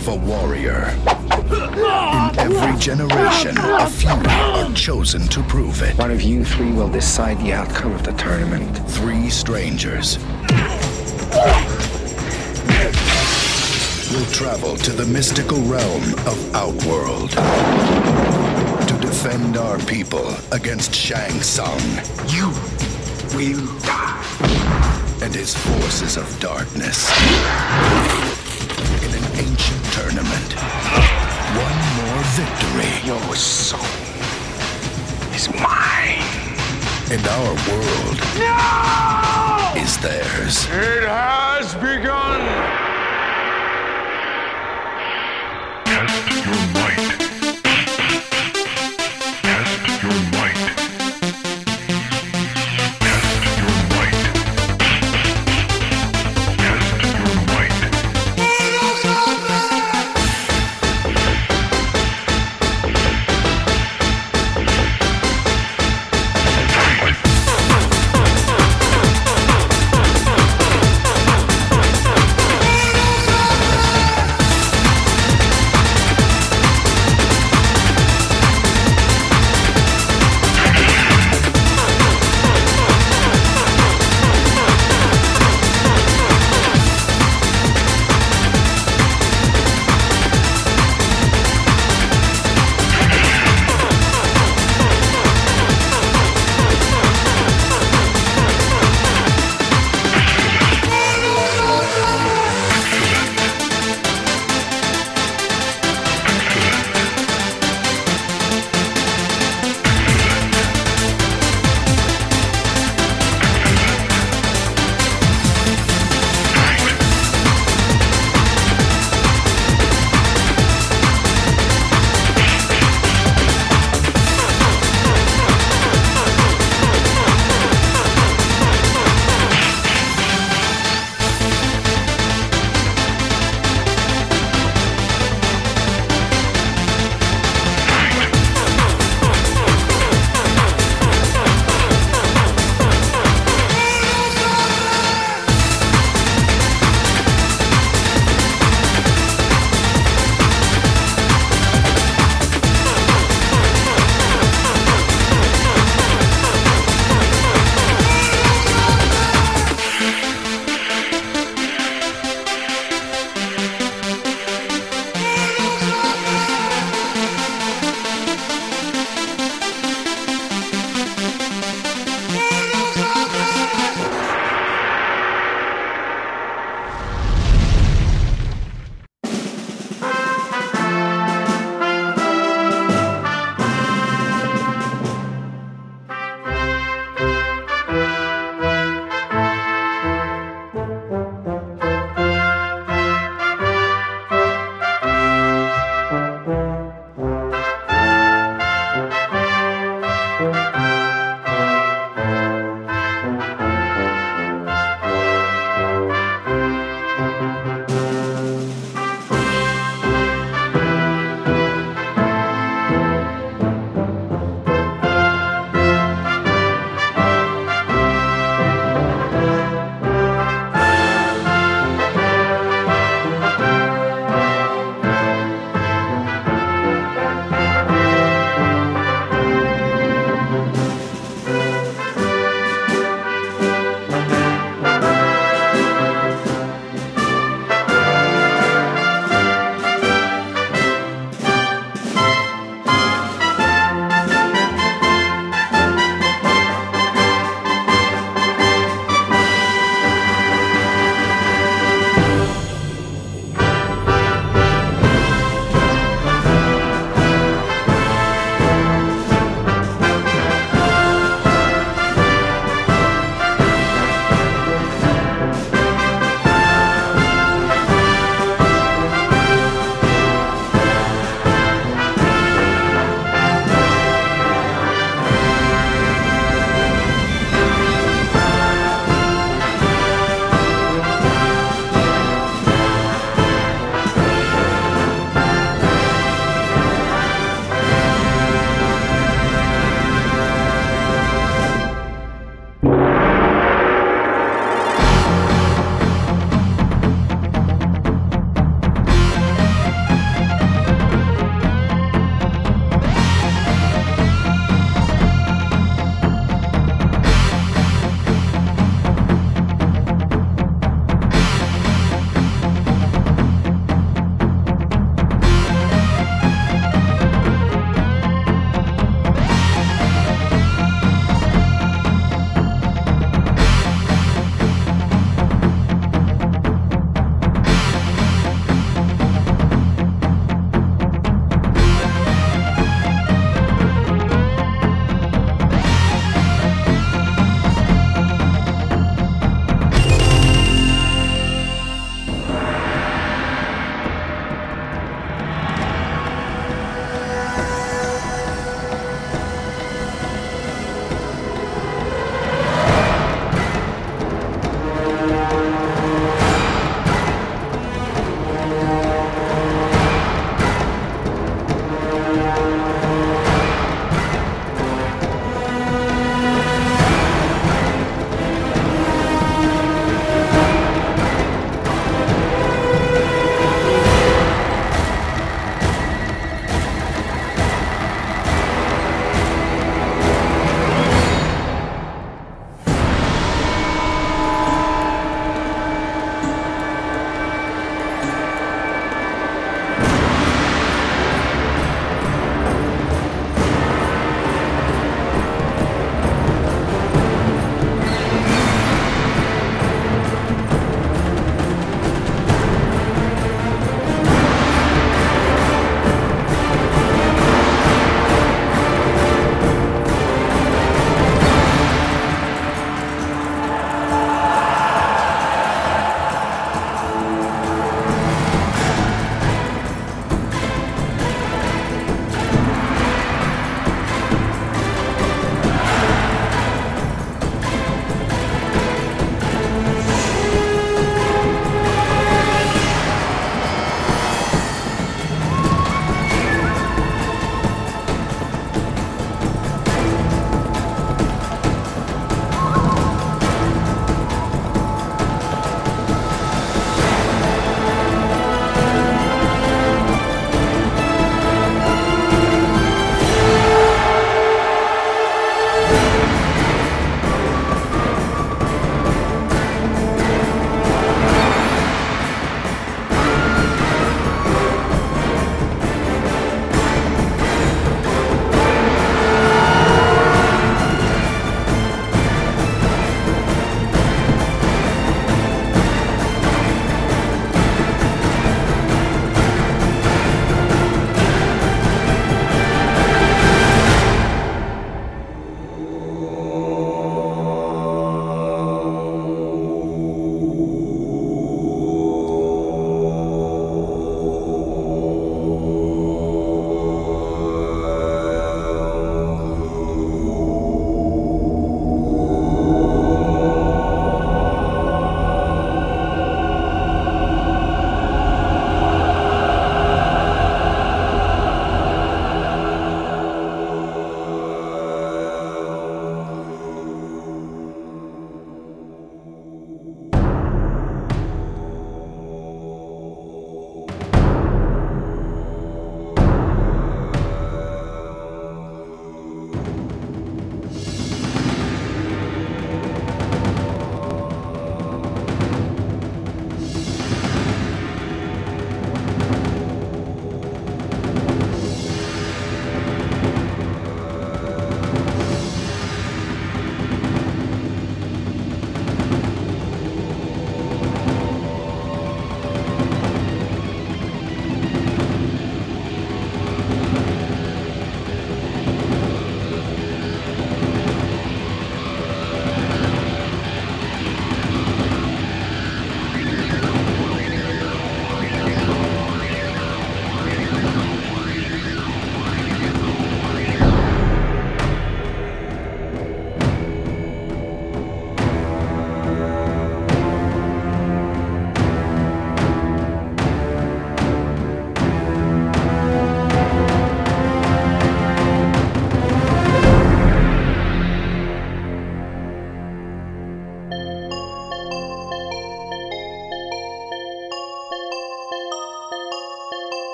of a warrior. In every generation, a few are chosen to prove it. One of you three will decide the outcome of the tournament. Three strangers will travel to the mystical realm of Outworld to defend our people against Shang Tsung You will die. and his forces of darkness victory, Your soul is mine. and our world is theirs. It has begun! Test your might.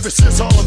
Ever since all